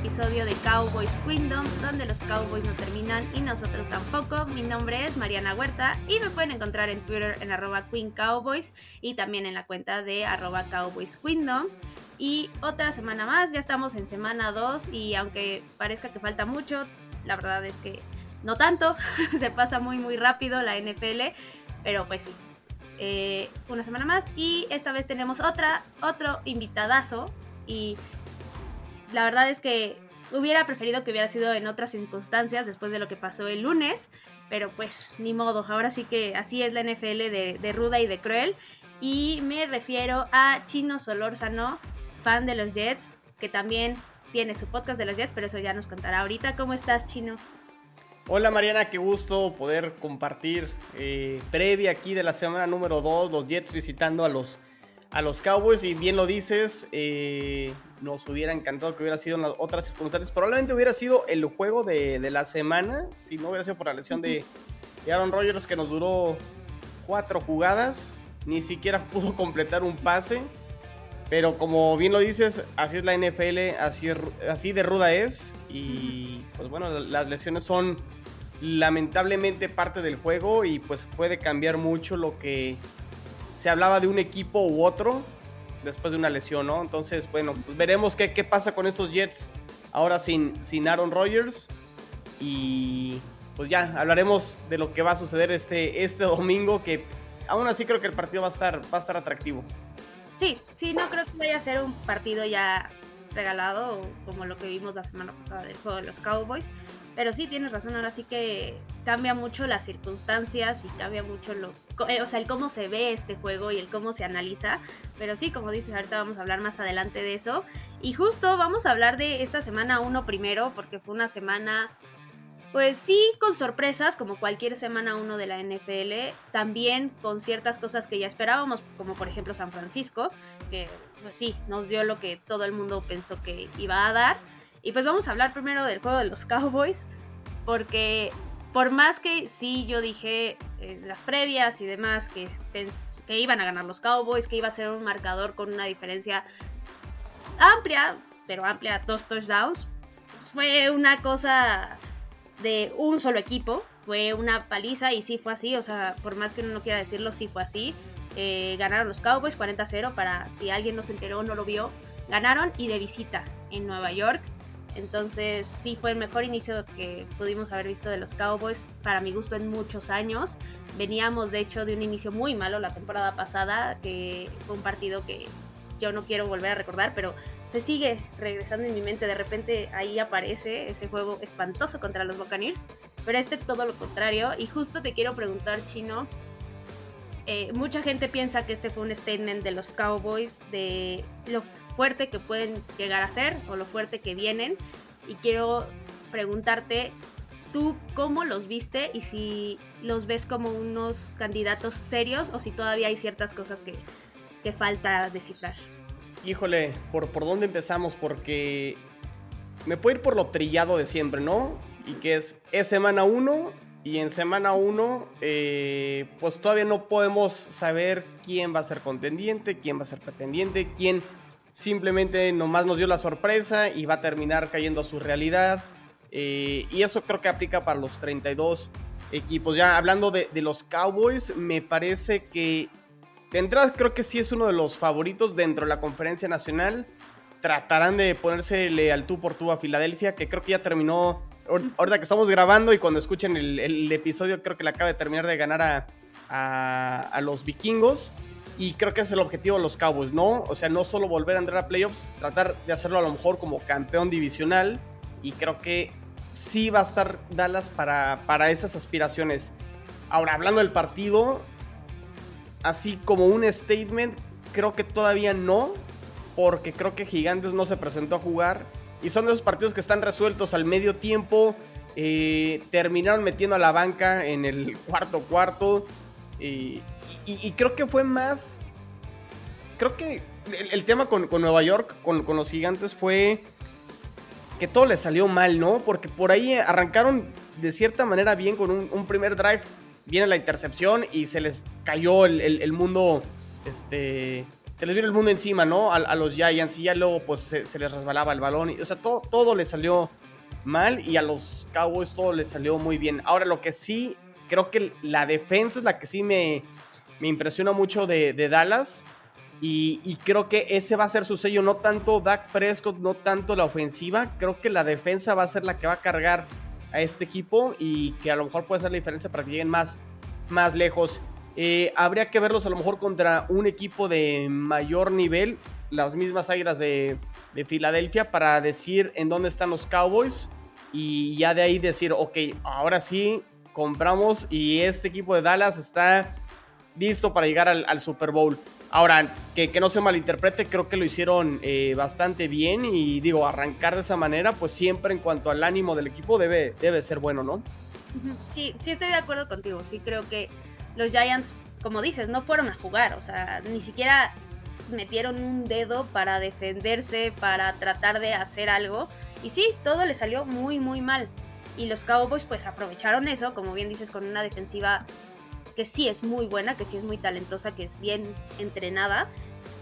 episodio de Cowboys Kingdom, donde los Cowboys no terminan y nosotros tampoco. Mi nombre es Mariana Huerta y me pueden encontrar en Twitter en arroba Queen Cowboys y también en la cuenta de arroba Cowboys Kingdom. Y otra semana más, ya estamos en semana 2 y aunque parezca que falta mucho, la verdad es que no tanto, se pasa muy muy rápido la NFL, pero pues sí, eh, una semana más y esta vez tenemos otra, otro invitadazo y la verdad es que hubiera preferido que hubiera sido en otras circunstancias después de lo que pasó el lunes, pero pues ni modo, ahora sí que así es la NFL de, ruda y de cruel. Y me refiero a Chino Solórzano, fan de los Jets, que también tiene su podcast de los Jets, pero eso ya nos contará ahorita. ¿Cómo estás, Chino? Hola Mariana, qué gusto poder compartir eh, previa aquí de la semana número 2, los Jets visitando a los a los Cowboys y bien lo dices, eh, nos hubiera encantado que hubiera sido en las otras circunstancias. Probablemente hubiera sido el juego de, la semana, si no hubiera sido por la lesión de, Aaron Rodgers que nos duró cuatro jugadas, ni siquiera pudo completar un pase. Pero como bien lo dices, así es la NFL, así, así de ruda es. Y pues bueno, las lesiones son lamentablemente parte del juego y pues puede cambiar mucho lo que se hablaba de un equipo u otro después de una lesión, ¿no? Entonces, bueno, pues veremos qué, qué pasa con estos Jets ahora sin, sin Aaron Rodgers. Y pues ya hablaremos de lo que va a suceder este, este domingo, que aún así creo que el partido va a estar, va a estar atractivo. Sí, sí, no creo que vaya a ser un partido ya regalado como lo que vimos la semana pasada del juego de los Cowboys. Pero sí, tienes razón, ahora sí que cambia mucho las circunstancias y cambia mucho lo, eh, o sea, el cómo se ve este juego y el cómo se analiza. Pero sí, como dices, ahorita vamos a hablar más adelante de eso. Y justo vamos a hablar de esta semana uno primero, porque fue una semana, pues sí, con sorpresas, como cualquier semana uno de la NFL. También con ciertas cosas que ya esperábamos, como por ejemplo San Francisco, que pues sí, nos dio lo que todo el mundo pensó que iba a dar. Y pues vamos a hablar primero del juego de los Cowboys, porque por más que sí yo dije en las previas y demás que, que iban a ganar los Cowboys, que iba a ser un marcador con una diferencia amplia, pero amplia, dos touchdowns, fue una cosa de un solo equipo, fue una paliza y sí fue así, o sea, por más que uno no quiera decirlo, sí fue así. Eh, ganaron los Cowboys 40-0 para si alguien no se enteró o no lo vio, ganaron y de visita en Nueva York. Entonces sí fue el mejor inicio que pudimos haber visto de los Cowboys, para mi gusto en muchos años. Veníamos de hecho de un inicio muy malo la temporada pasada, que fue un partido que yo no quiero volver a recordar, pero se sigue regresando en mi mente. De repente ahí aparece ese juego espantoso contra los Buccaneers, pero este todo lo contrario. Y justo te quiero preguntar, Chino, eh, mucha gente piensa que este fue un statement de los Cowboys de lo fuerte que pueden llegar a ser o lo fuerte que vienen. Y quiero preguntarte, ¿tú cómo los viste y si los ves como unos candidatos serios o si todavía hay ciertas cosas que, que falta descifrar? Híjole, ¿por, ¿por dónde empezamos? Porque me puedo ir por lo trillado de siempre, ¿no? Y que es, es semana 1 y en semana 1 eh, pues todavía no podemos saber quién va a ser contendiente, quién va a ser pretendiente, quién simplemente nomás nos dio la sorpresa y va a terminar cayendo a su realidad. Eh, y eso creo que aplica para los 32 equipos. Ya hablando de, los Cowboys, me parece que de creo que sí es uno de los favoritos dentro de la conferencia nacional. Tratarán de ponérsele al tú por tú a Filadelfia, que creo que ya terminó. Ahorita que estamos grabando y cuando escuchen el, episodio, creo que le acaba de terminar de ganar a, a los vikingos. Y creo que es el objetivo de los Cowboys, ¿no? O sea, no solo volver a entrar a playoffs, tratar de hacerlo a lo mejor como campeón divisional. Y creo que sí va a estar Dallas para, para esas aspiraciones. Ahora, hablando del partido, así como un statement, creo que todavía no, porque creo que Gigantes no se presentó a jugar. Y son de esos partidos que están resueltos al medio tiempo. Eh, terminaron metiendo a la banca en el cuarto cuarto. Y, creo que fue más. Creo que el, tema con, Nueva York, con, los gigantes, fue que todo les salió mal, ¿no? Porque por ahí arrancaron de cierta manera bien con un, primer drive. Viene la intercepción y se les cayó el, mundo este, se les vino el mundo encima, ¿no? A, los Giants y ya luego pues se, les resbalaba el balón. O sea, todo, todo les salió mal y a los Cowboys todo les salió muy bien. Ahora, lo que sí, creo que la defensa es la que sí me, me impresiona mucho de, de Dallas. Y, creo que ese va a ser su sello, no tanto Dak Prescott, no tanto la ofensiva. Creo que la defensa va a ser la que va a cargar a este equipo y que a lo mejor puede ser la diferencia para que lleguen más, más lejos. Eh, habría que verlos a lo mejor contra un equipo de mayor nivel, las mismas águilas de, de Filadelfia, para decir en dónde están los Cowboys y ya de ahí decir, ok, ahora sí compramos y este equipo de Dallas está listo para llegar al Super Bowl. Ahora, que, no se malinterprete, creo que lo hicieron eh, bastante bien y digo, arrancar de esa manera, pues siempre en cuanto al ánimo del equipo debe, debe ser bueno, ¿no? Sí, sí estoy de acuerdo contigo, sí creo que los Giants, como dices, no fueron a jugar, o sea, ni siquiera metieron un dedo para defenderse, para tratar de hacer algo. Y sí, todo le salió muy, muy mal. Y los Cowboys pues aprovecharon eso, como bien dices, con una defensiva que sí es muy buena, que sí es muy talentosa, que es bien entrenada.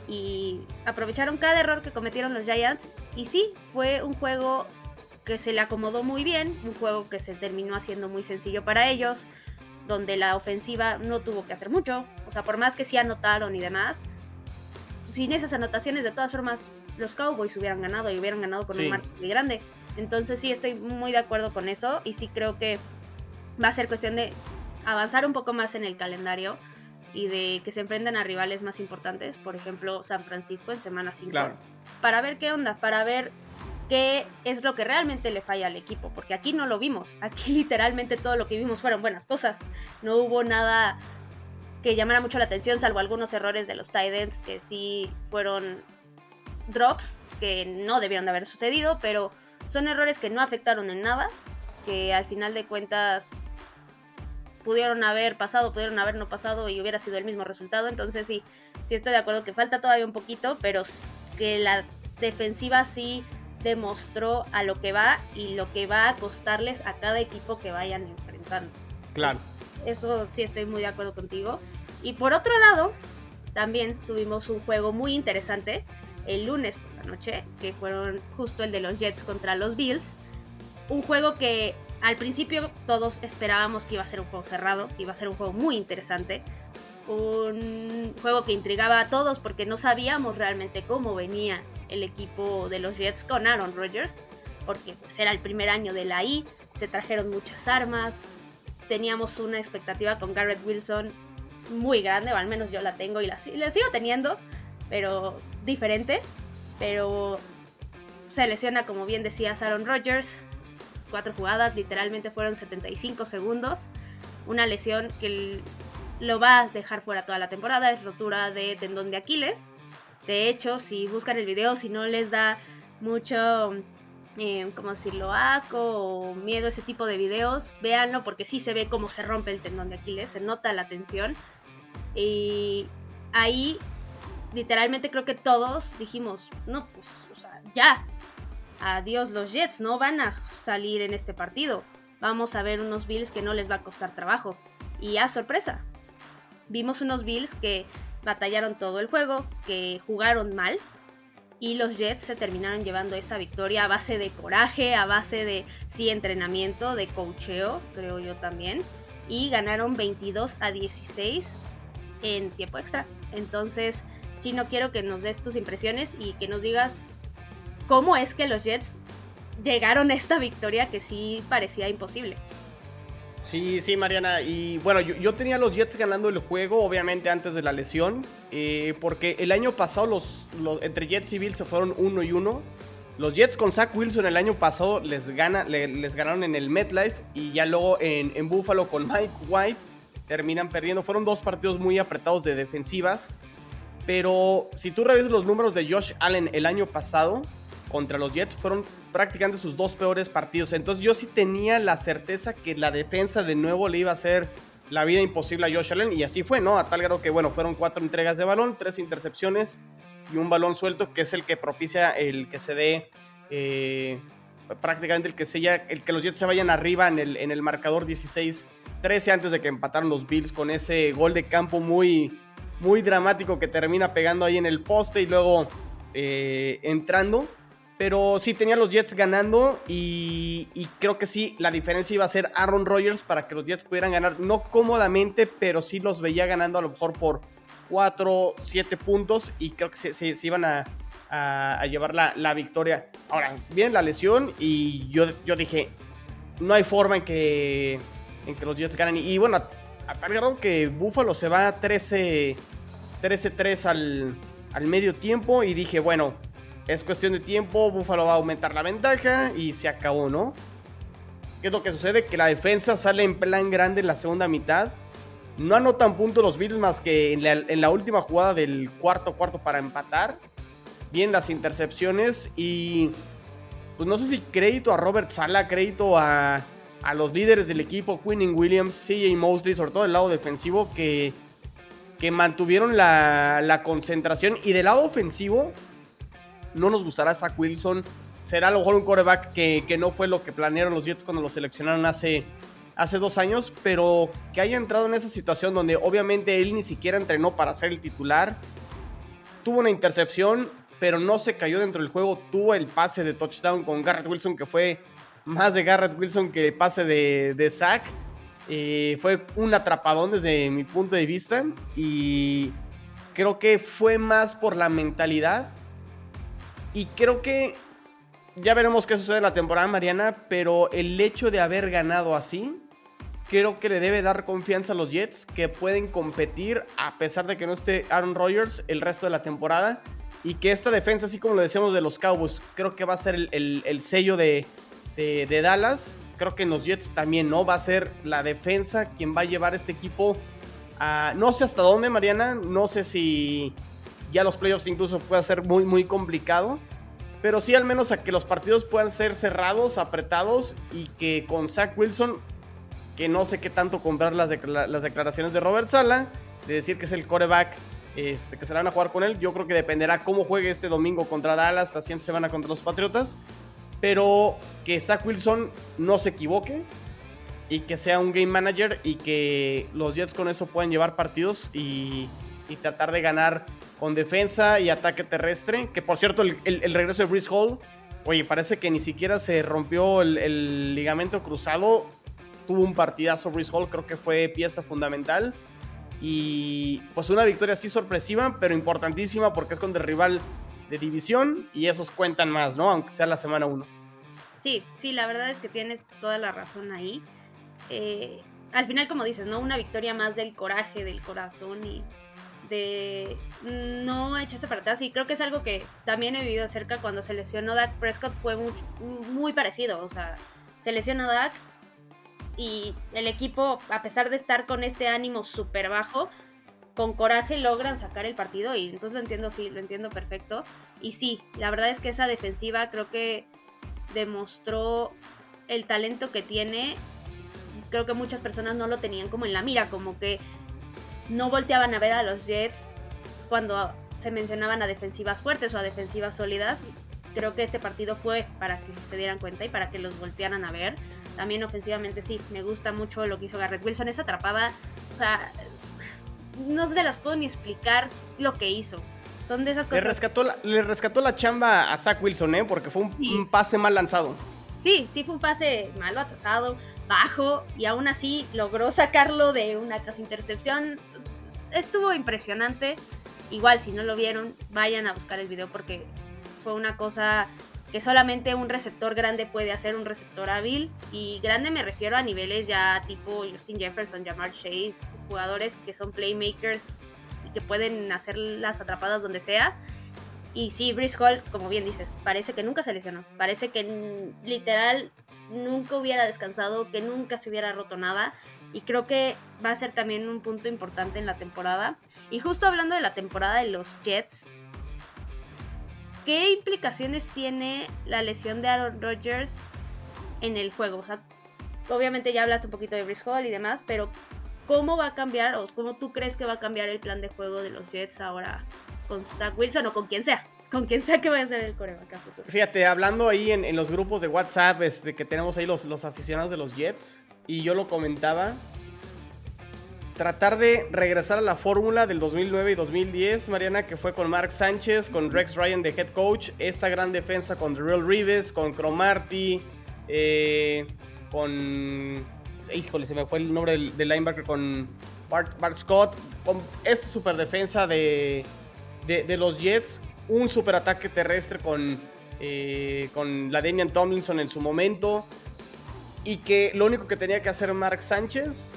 Y aprovecharon cada error que cometieron los Giants. Y sí, fue un juego que se le acomodó muy bien, un juego que se terminó haciendo muy sencillo para ellos, donde la ofensiva no tuvo que hacer mucho. O sea, por más que sí anotaron y demás, sin esas anotaciones, de todas formas, los Cowboys hubieran ganado y hubieran ganado con un marco muy grande. Entonces sí estoy muy de acuerdo con eso y sí creo que va a ser cuestión de avanzar un poco más en el calendario y de que se enfrenten a rivales más importantes, por ejemplo San Francisco en semana 5, para ver qué onda, para ver qué es lo que realmente le falla al equipo, porque aquí no lo vimos, aquí literalmente todo lo que vimos fueron buenas cosas, no hubo nada que llamara mucho la atención, salvo algunos errores de los Titans que sí fueron drops, que no debieron de haber sucedido, pero son errores que no afectaron en nada, que al final de cuentas pudieron haber pasado, pudieron haber no pasado y hubiera sido el mismo resultado. Entonces sí, sí estoy de acuerdo que falta todavía un poquito, pero que la defensiva sí demostró a lo que va y lo que va a costarles a cada equipo que vayan enfrentando. Claro. Eso sí estoy muy de acuerdo contigo. Y por otro lado, también tuvimos un juego muy interesante el lunes por la noche, que fueron justo el de los Jets contra los Bills. Un juego que al principio todos esperábamos que iba a ser un juego cerrado, que iba a ser un juego muy interesante, un juego que intrigaba a todos porque no sabíamos realmente cómo venía el equipo de los Jets con Aaron Rodgers, porque pues, era el primer año de la I, se trajeron muchas armas, teníamos una expectativa con Garrett Wilson muy grande, o al menos yo la tengo y la, la sigo teniendo, pero diferente, pero se lesiona, como bien decías, Aaron Rodgers, cuatro jugadas, literalmente fueron 75 segundos. Una lesión que lo va a dejar fuera toda la temporada, es rotura de tendón de Aquiles. De hecho, si buscan el video, si no les da mucho, eh, ¿cómo decirlo?, asco o miedo ese tipo de videos, véanlo porque sí se ve cómo se rompe el tendón de Aquiles, se nota la tensión. Y ahí, literalmente creo que todos dijimos, no, pues, o sea, ya, adiós los Jets, no van a salir en este partido. Vamos a ver unos Bills que no les va a costar trabajo. Y a sorpresa, vimos unos Bills que batallaron todo el juego, que jugaron mal. Y los Jets se terminaron llevando esa victoria a base de coraje, a base de, sí, entrenamiento, de cocheo, creo yo también. Y ganaron 22 a 16 en tiempo extra. Entonces, Chino, quiero que nos des tus impresiones y que nos digas cómo es que los Jets llegaron a esta victoria que sí parecía imposible. Sí, sí, Mariana. Y bueno, yo, tenía a los Jets ganando el juego, obviamente antes de la lesión, eh, porque el año pasado los, entre Jets y Bills se fueron uno y uno. Los Jets con Zach Wilson el año pasado les, gana, les ganaron en el MetLife y ya luego en, en Buffalo con Mike White terminan perdiendo. Fueron dos partidos muy apretados de defensivas. Pero si tú revisas los números de Josh Allen el año pasado, contra los Jets fueron prácticamente sus dos peores partidos. Entonces yo sí tenía la certeza que la defensa de nuevo le iba a hacer la vida imposible a Josh Allen y así fue, ¿no? A tal grado que, bueno, fueron cuatro entregas de balón, tres intercepciones y un balón suelto que es el que propicia el que se dé eh, prácticamente el que, el que los Jets se vayan arriba en el, en el marcador 16-13 antes de que empataron los Bills con ese gol de campo muy muy dramático que termina pegando ahí en el poste y luego eh, entrando. Pero sí tenía los Jets ganando y, creo que sí, la diferencia iba a ser Aaron Rodgers para que los Jets pudieran ganar, no cómodamente, pero sí los veía ganando a lo mejor por 4, 7 puntos y creo que se, iban a, llevar la, victoria. Ahora, viene la lesión y yo, yo dije, no hay forma en que, en que los Jets ganen. Y, bueno, a, tal grado que Buffalo se va 13-3 al, al medio tiempo y dije, bueno es cuestión de tiempo, Buffalo va a aumentar la ventaja y se acabó, ¿no? ¿Qué es lo que sucede? Que la defensa sale en plan grande en la segunda mitad. No anotan puntos los Bills más que en la, última jugada del cuarto cuarto para empatar. Bien las intercepciones y pues no sé si crédito a Robert Sala, crédito a, a los líderes del equipo, Quinning Williams, CJ Mosley, sobre todo el lado defensivo, que, que mantuvieron la, la concentración. Y del lado ofensivo, no nos gustará Zach Wilson. Será a lo mejor un quarterback que, no fue lo que planearon los Jets cuando lo seleccionaron hace, hace dos años, pero que haya entrado en esa situación donde obviamente él ni siquiera entrenó para ser el titular. Tuvo una intercepción, pero no se cayó dentro del juego. Tuvo el pase de touchdown con Garrett Wilson, que fue más de Garrett Wilson que el pase de, de Zach. Eh, fue un atrapadón desde mi punto de vista y creo que fue más por la mentalidad y creo que ya veremos qué sucede en la temporada, Mariana, pero el hecho de haber ganado así, creo que le debe dar confianza a los Jets que pueden competir a pesar de que no esté Aaron Rodgers el resto de la temporada. Y que esta defensa, así como lo decíamos de los Cowboys, creo que va a ser el, sello de, de, Dallas. Creo que en los Jets también, ¿no? Va a ser la defensa quien va a llevar este equipo a... No sé hasta dónde, Mariana. No sé si ya los playoffs incluso puede ser muy, muy complicado. Pero sí al menos a que los partidos puedan ser cerrados, apretados y que con Zach Wilson, que no sé qué tanto comprar las, las declaraciones de Robert Sala, de decir que es el coreback este, que se van a jugar con él. Yo creo que dependerá cómo juegue este domingo contra Dallas, la siguiente semana contra los Patriotas. Pero que Zach Wilson no se equivoque y que sea un game manager y que los Jets con eso puedan llevar partidos y, y tratar de ganar con defensa y ataque terrestre. Que por cierto, el, regreso de Brice Hall, oye, parece que ni siquiera se rompió el, ligamento cruzado. Tuvo un partidazo Brice Hall, creo que fue pieza fundamental. Y pues una victoria así sorpresiva, pero importantísima porque es contra el rival de división y esos cuentan más, ¿no? Aunque sea la semana 1. Sí, sí, la verdad es que tienes toda la razón ahí. Eh, al final, como dices, ¿no? Una victoria más del coraje, del corazón y, no echarse para atrás. Y creo que es algo que también he vivido cerca cuando se lesionó Dak Prescott fue muy, muy parecido, o sea, se lesionó Dak y el equipo a pesar de estar con este ánimo súper bajo, con coraje logran sacar el partido y entonces lo entiendo, sí, lo entiendo perfecto. Y sí, la verdad es que esa defensiva creo que demostró el talento que tiene, creo que muchas personas no lo tenían como en la mira, como que no volteaban a ver a los Jets cuando se mencionaban a defensivas fuertes o a defensivas sólidas. Creo que este partido fue para que se dieran cuenta y para que los voltearan a ver. También ofensivamente sí, me gusta mucho lo que hizo Garrett Wilson. Esa atrapada, o sea, no se las puedo ni explicar lo que hizo. Son de esas cosas. Le rescató la, le rescató la chamba a Zach Wilson, ¿eh? Porque fue un, un pase mal lanzado. Sí, sí fue un pase malo, atrasado bajo y aún así logró sacarlo de una casi intercepción. Estuvo impresionante. Igual si no lo vieron, vayan a buscar el video porque fue una cosa que solamente un receptor grande puede hacer, un receptor hábil. Y grande me refiero a niveles ya tipo Justin Jefferson, Jamar Chase, jugadores que son playmakers y que pueden hacer las atrapadas donde sea. Y sí, Brice Hall, como bien dices, parece que nunca se lesionó. Parece que literal nunca hubiera descansado, que nunca se hubiera roto nada. Y creo que va a ser también un punto importante en la temporada. Y justo hablando de la temporada de los Jets, ¿qué implicaciones tiene la lesión de Aaron Rodgers en el juego? O sea, obviamente ya hablaste un poquito de Brice Hall y demás, pero ¿cómo va a cambiar o cómo tú crees que va a cambiar el plan de juego de los Jets ahora con Zach Wilson o con quien sea? con quien sea que vaya a ser el coreback Fíjate, hablando ahí en, los grupos de WhatsApp, este, que tenemos ahí los, los aficionados de los Jets, y yo lo comentaba, tratar de regresar a la fórmula del 2009 y 2010, Mariana, que fue con Mark Sánchez, con Rex Ryan de head coach, esta gran defensa con Real Reeves, con Cromarty, eh, con... Híjole, se me fue el nombre del, linebacker, con Bart, Scott, con esta super defensa de, de, los Jets, un super ataque terrestre con, eh, con la Damian Tomlinson en su momento, y que lo único que tenía que hacer Mark Sánchez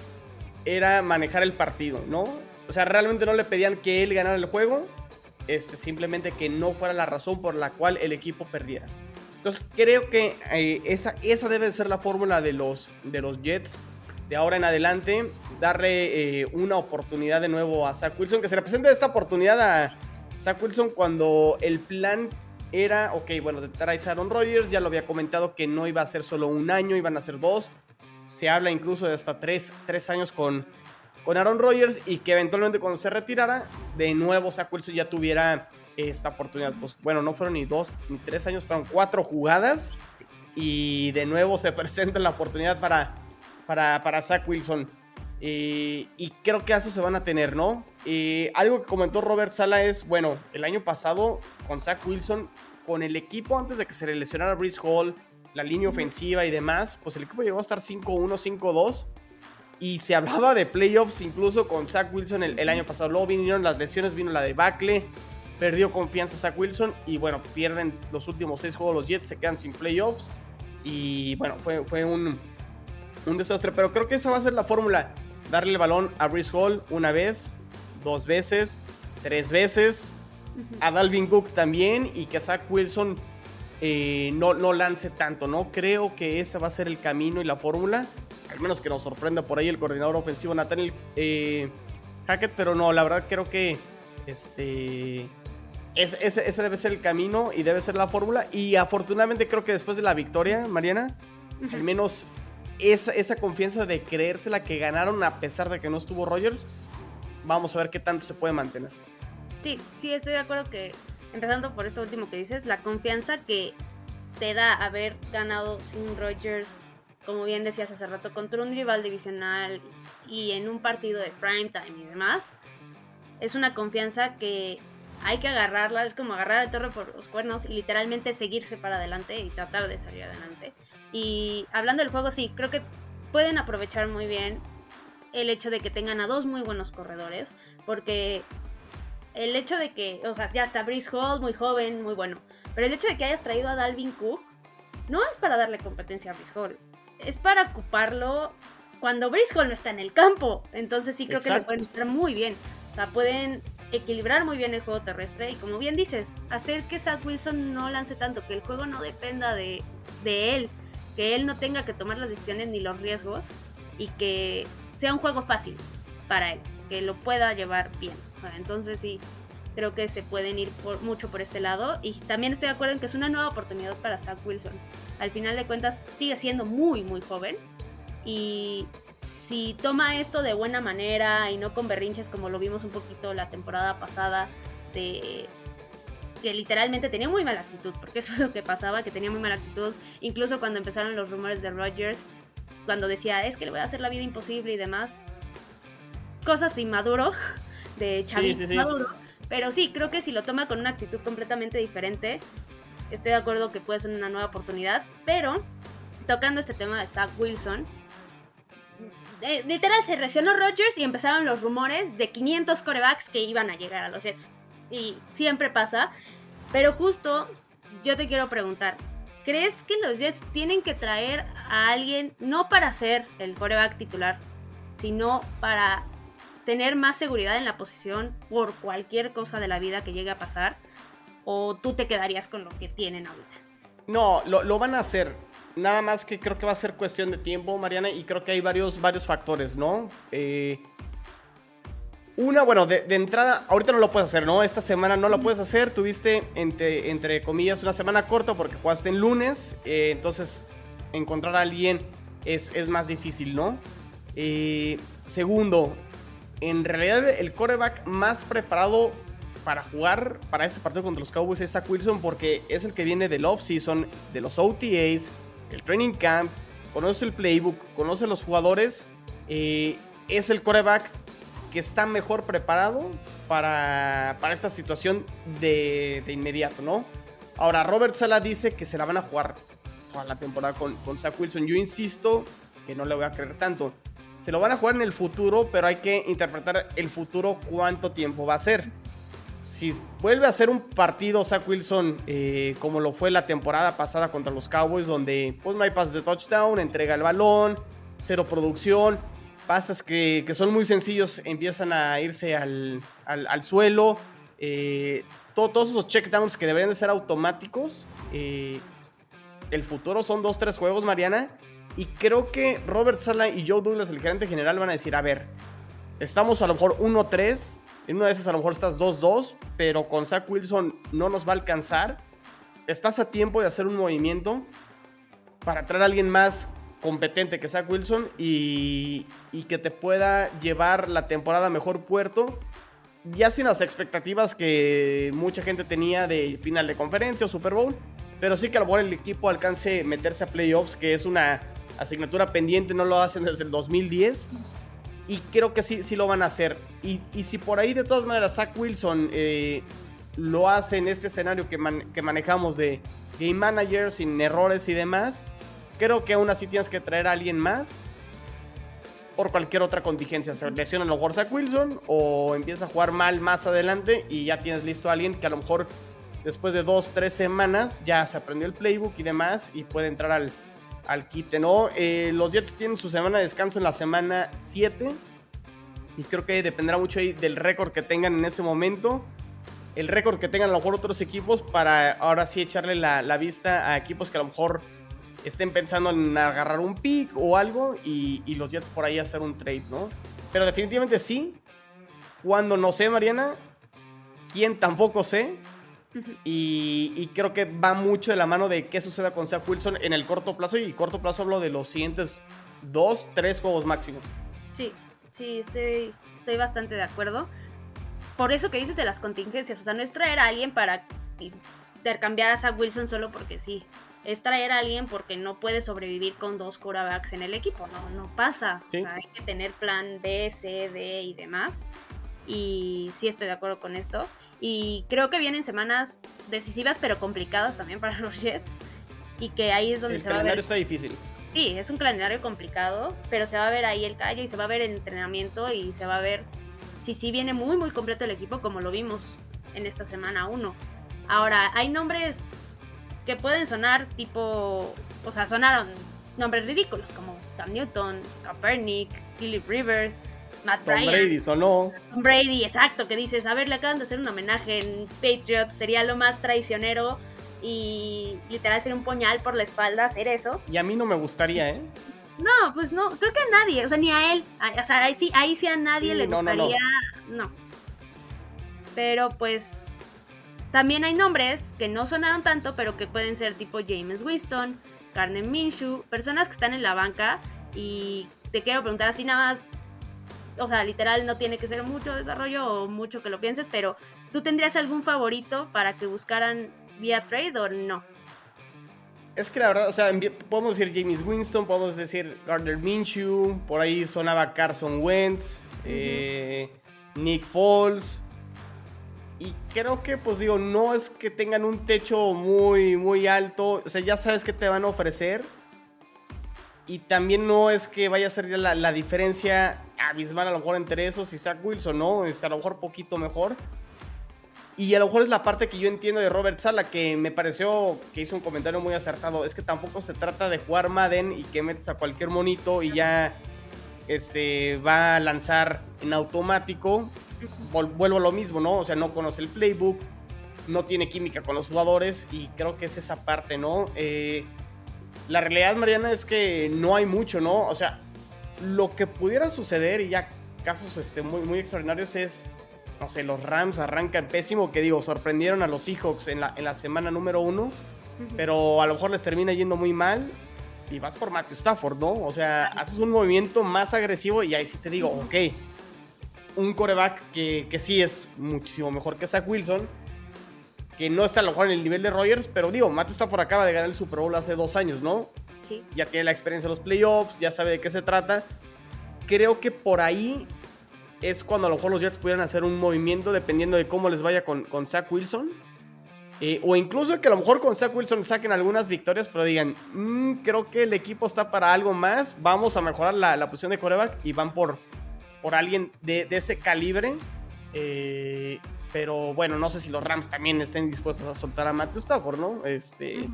era manejar el partido, ¿no? O sea, realmente no le pedían que él ganara el juego, este, simplemente que no fuera la razón por la cual el equipo perdiera. Entonces creo que eh, esa, esa debe ser la fórmula de los, de los Jets de ahora en adelante, darle eh, una oportunidad de nuevo a Zach Wilson, que se le presente esta oportunidad a Zach Wilson cuando el plan era, ok, bueno, de traes a Aaron Rodgers, ya lo había comentado que no iba a ser solo un año, iban a ser dos, se habla incluso de hasta tres, años con, con Aaron Rodgers y que eventualmente cuando se retirara, de nuevo Zach Wilson ya tuviera esta oportunidad. Pues bueno, no fueron ni dos ni tres años, fueron cuatro jugadas y de nuevo se presenta la oportunidad para, para, para Zach Wilson. y creo que eso se van a tener, ¿no? Algo que comentó Robert Sala es, bueno, el año pasado con Zach Wilson, con el equipo antes de que se le lesionara Brice Hall, la línea ofensiva y demás, pues el equipo llegó a estar 5-1, 5-2. Y se hablaba de playoffs incluso con Zach Wilson el, año pasado. Luego vinieron las lesiones, vino la debacle. Perdió confianza Zach Wilson. Y bueno, pierden los últimos seis juegos los Jets, se quedan sin playoffs. Y bueno, fue, fue un, un desastre. Pero creo que esa va a ser la fórmula. Darle el balón a Brice Hall una vez, dos veces, tres veces. A Dalvin Cook también. Y que Zach Wilson eh, no, no lance tanto, ¿no? Creo que ese va a ser el camino y la fórmula. Al menos que nos sorprenda por ahí el coordinador ofensivo Nathaniel eh, Hackett, pero no, la verdad creo que este, ese, debe ser el camino y debe ser la fórmula. Y afortunadamente creo que después de la victoria, Mariana, al menos esa, esa confianza de creérsela que ganaron a pesar de que no estuvo Rogers, vamos a ver qué tanto se puede mantener. Sí, sí, estoy de acuerdo que empezando por esto último que dices, la confianza que te da haber ganado sin Rogers, como bien decías hace rato, contra un rival divisional y en un partido de prime time y demás, es una confianza que hay que agarrarla, es como agarrar el torre por los cuernos y literalmente seguirse para adelante y tratar de salir adelante. Y hablando del juego, sí, creo que pueden aprovechar muy bien el hecho de que tengan a dos muy buenos corredores, porque el hecho de que, o sea, ya está Brice Hall, muy joven, muy bueno. Pero el hecho de que hayas traído a Dalvin Cook no es para darle competencia a Brice Hall. Es para ocuparlo cuando Brice Hall no está en el campo. Entonces sí creo que lo pueden hacer muy bien. O sea, pueden equilibrar muy bien el juego terrestre y como bien dices, hacer que Zach Wilson no lance tanto, que el juego no dependa de, de él, que él no tenga que tomar las decisiones ni los riesgos y que sea un juego fácil para él, que lo pueda llevar bien. Entonces sí, creo que se pueden ir por, mucho por este lado. Y también estoy de acuerdo en que es una nueva oportunidad para Zach Wilson. Al final de cuentas sigue siendo muy, muy joven. Y si toma esto de buena manera y no con berrinches como lo vimos un poquito la temporada pasada, de que literalmente tenía muy mala actitud, porque eso es lo que pasaba, que tenía muy mala actitud. Incluso cuando empezaron los rumores de Rodgers, cuando decía, es que le voy a hacer la vida imposible y demás, cosas de inmaduro de Chavis Pero sí, creo que si lo toma con una actitud completamente diferente, estoy de acuerdo que puede ser una nueva oportunidad. Pero, tocando este tema de Zach Wilson, literal se reaccionó Rodgers y empezaron los rumores de 500 corebacks que iban a llegar a los Jets. Y siempre pasa. Pero justo yo te quiero preguntar, ¿crees que los Jets tienen que traer a alguien no para ser el coreback titular, sino para tener más seguridad en la posición por cualquier cosa de la vida que llegue a pasar? ¿O tú te quedarías con lo que tienen ahorita? No, lo, van a hacer. Nada más que creo que va a ser cuestión de tiempo, Mariana, y creo que hay varios, varios factores, ¿no? Eh, una, bueno, de, entrada, ahorita no lo puedes hacer, ¿no? Esta semana no lo puedes hacer. Tuviste, entre, entre comillas, una semana corta porque jugaste en lunes. Eh, entonces, encontrar a alguien es, es más difícil, ¿no? Eh, segundo, en realidad el coreback más preparado para jugar para este partido contra los Cowboys es Zach Wilson porque es el que viene del off-season, de los OTAs, el training camp, conoce el playbook, conoce los jugadores. Eh, es el coreback que está mejor preparado para, para esta situación de, de, inmediato, ¿no? Ahora, Robert Sala dice que se la van a jugar toda la temporada con, con Zach Wilson. Yo insisto que no le voy a creer tanto. Se lo van a jugar en el futuro, pero hay que interpretar el futuro cuánto tiempo va a ser. Si vuelve a ser un partido Zach Wilson eh, como lo fue la temporada pasada contra los Cowboys, donde pues no hay pases de touchdown, entrega el balón, cero producción, pases que, que son muy sencillos empiezan a irse al, al, suelo. Eh, todos esos checkdowns que deberían de ser automáticos. Eh, el futuro son dos, tres juegos, Mariana. Y creo que Robert Sala y Joe Douglas, el gerente general, van a decir, a ver, estamos a lo mejor 1-3. En una de esas a lo mejor estás 2-2, pero con Zach Wilson no nos va a alcanzar. Estás a tiempo de hacer un movimiento para traer a alguien más competente que Zach Wilson y, y que te pueda llevar la temporada a mejor puerto ya sin las expectativas que mucha gente tenía de final de conferencia o Super Bowl, pero sí que a el equipo alcance meterse a playoffs, que es una asignatura pendiente, no lo hacen desde el 2010. Y creo que sí, sí lo van a hacer. Y, si por ahí de todas maneras Zach Wilson eh, lo hace en este escenario que, que manejamos de game manager sin errores y demás, creo que aún así tienes que traer a alguien más por cualquier otra contingencia. Se lesiona a lo mejor Wilson o empieza a jugar mal más adelante y ya tienes listo a alguien que a lo mejor después de dos, tres semanas ya se aprendió el playbook y demás y puede entrar al, al quite, ¿no? Eh, los Jets tienen su semana de descanso en la semana 7 y creo que dependerá mucho ahí del récord que tengan en ese momento. El récord que tengan a lo mejor otros equipos para ahora sí echarle la vista a equipos que a lo mejor estén pensando en agarrar un pick o algo y, los Jets por ahí hacer un trade, ¿no? Pero definitivamente sí. Cuando no sé, Mariana, quién tampoco sé. Y, creo que va mucho de la mano de qué suceda con Zach Wilson en el corto plazo. Y corto plazo hablo de los siguientes dos, tres juegos máximo. Sí, sí, estoy, estoy bastante de acuerdo. Por eso que dices de las contingencias. O sea, no es traer a alguien para intercambiar a Zach Wilson solo porque sí es traer a alguien porque no puede sobrevivir con dos quarterbacks en el equipo, no, no pasa. O sea, hay que tener plan B, C, D y demás. Y sí estoy de acuerdo con esto. Y creo que vienen semanas decisivas pero complicadas también para los Jets. Y que ahí es donde se va a ver. El calendario está difícil. Sí, es un calendario complicado, pero se va a ver ahí el callo y se va a ver el entrenamiento y se va a ver si sí viene muy, muy completo el equipo como lo vimos en esta semana 1. Ahora, hay nombres que pueden sonar tipo, o sea, sonaron nombres ridículos como Cam Newton, Kaepernick, Philip Rivers, Matt Tom Brady sonó. Tom Brady, exacto, que dices, a ver, le acaban de hacer un homenaje en Patriots, sería lo más traicionero y literal sería un puñal por la espalda hacer eso. Y a mí no me gustaría, ¿eh? No, pues no, creo que a nadie, o sea, ni a él, o sea, ahí sí, ahí sí a nadie le gustaría, no. Pero pues también hay nombres que no sonaron tanto, pero que pueden ser tipo James Winston, Carmen Minshew, personas que están en la banca. Y te quiero preguntar así nada más, o sea, literal no tiene que ser mucho desarrollo o mucho que lo pienses, pero ¿tú tendrías algún favorito para que buscaran vía trade o no? Es que la verdad, o sea, podemos decir James Winston, podemos decir Gardner Minshew, por ahí sonaba Carson Wentz, eh, Nick Foles, y creo que, pues digo, no es que tengan un techo muy, muy alto. O sea, ya sabes qué te van a ofrecer. Y también no es que vaya a ser ya la, diferencia abismal a lo mejor entre esos y Zach Wilson, ¿no? Es a lo mejor poquito mejor. Y a lo mejor es la parte que yo entiendo de Robert Sala, que me pareció que hizo un comentario muy acertado. Es que tampoco se trata de jugar Madden y que metes a cualquier monito y ya este, va a lanzar en automático vuelvo a lo mismo, ¿no? O sea, no conoce el playbook, no tiene química con los jugadores y creo que es esa parte, ¿no? Eh, la realidad, Mariana, es que no hay mucho, ¿no? O sea, lo que pudiera suceder y ya casos este, muy, muy extraordinarios es, no sé, los Rams arrancan pésimo, que digo, sorprendieron a los Seahawks en la, en la semana número uno, pero a lo mejor les termina yendo muy mal y vas por Matthew Stafford, ¿no? O sea, haces un movimiento más agresivo y ahí sí te digo, ok, un coreback que, que, sí es muchísimo mejor que Zach Wilson, que no está a lo mejor en el nivel de Rogers, pero digo, Matt Stafford acaba de ganar el Super Bowl hace dos años, ¿no? Sí. Ya tiene la experiencia en los playoffs, ya sabe de qué se trata. creo que por ahí es cuando a lo mejor los Jets pudieran hacer un movimiento dependiendo de cómo les vaya con, con Zach Wilson. Eh, o incluso que a lo mejor con Zach Wilson saquen algunas victorias, pero digan, mm, creo que el equipo está para algo más, vamos a mejorar la, la posición de coreback y van por, por alguien de, de ese calibre. Eh, pero bueno, no sé si los Rams también estén dispuestos a soltar a Matthew Stafford, ¿no? Este,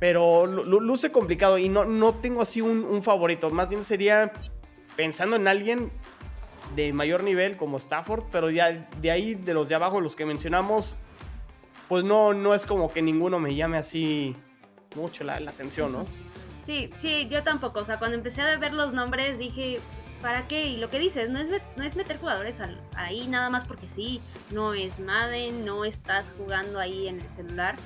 Pero luce complicado y no, no tengo así un, un favorito. Más bien sería pensando en alguien de mayor nivel como Stafford, pero ya de ahí, de los de abajo, los que mencionamos, pues no, no es como que ninguno me llame así mucho la, atención, ¿no? Sí, sí, yo tampoco. O sea, cuando empecé a ver los nombres dije, ¿para qué? Y lo que dices, no es, no es meter jugadores ahí nada más porque sí, no es Madden, no estás jugando ahí en el celular.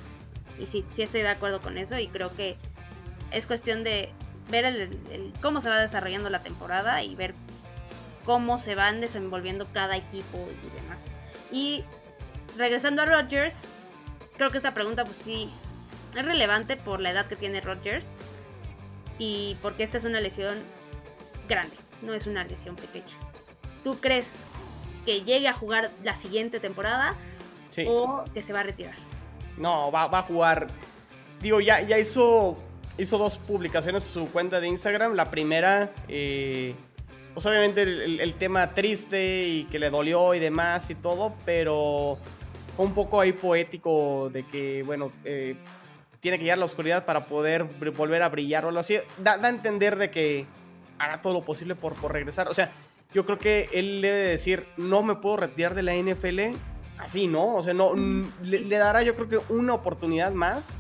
Y sí, sí estoy de acuerdo con eso y creo que es cuestión de ver el, cómo se va desarrollando la temporada y ver cómo se van desenvolviendo cada equipo y demás. Y regresando a Rodgers, creo que esta pregunta pues sí es relevante por la edad que tiene Rodgers y porque esta es una lesión grande, no es una lesión pequeña. ¿Tú crees que llegue a jugar la siguiente temporada o que se va a retirar? No, va, a jugar. Digo, ya, ya hizo, hizo dos publicaciones en su cuenta de Instagram. La primera, eh, pues obviamente el, tema triste y que le dolió y demás y todo, pero fue un poco ahí poético de que, bueno, eh, tiene que llegar a la oscuridad para poder volver a brillar o algo así. Da, a entender de que hará todo lo posible por, por regresar. O sea, yo creo que él le debe decir, no me puedo retirar de la NFL así, ¿no? O sea, no, le, dará yo creo que una oportunidad más.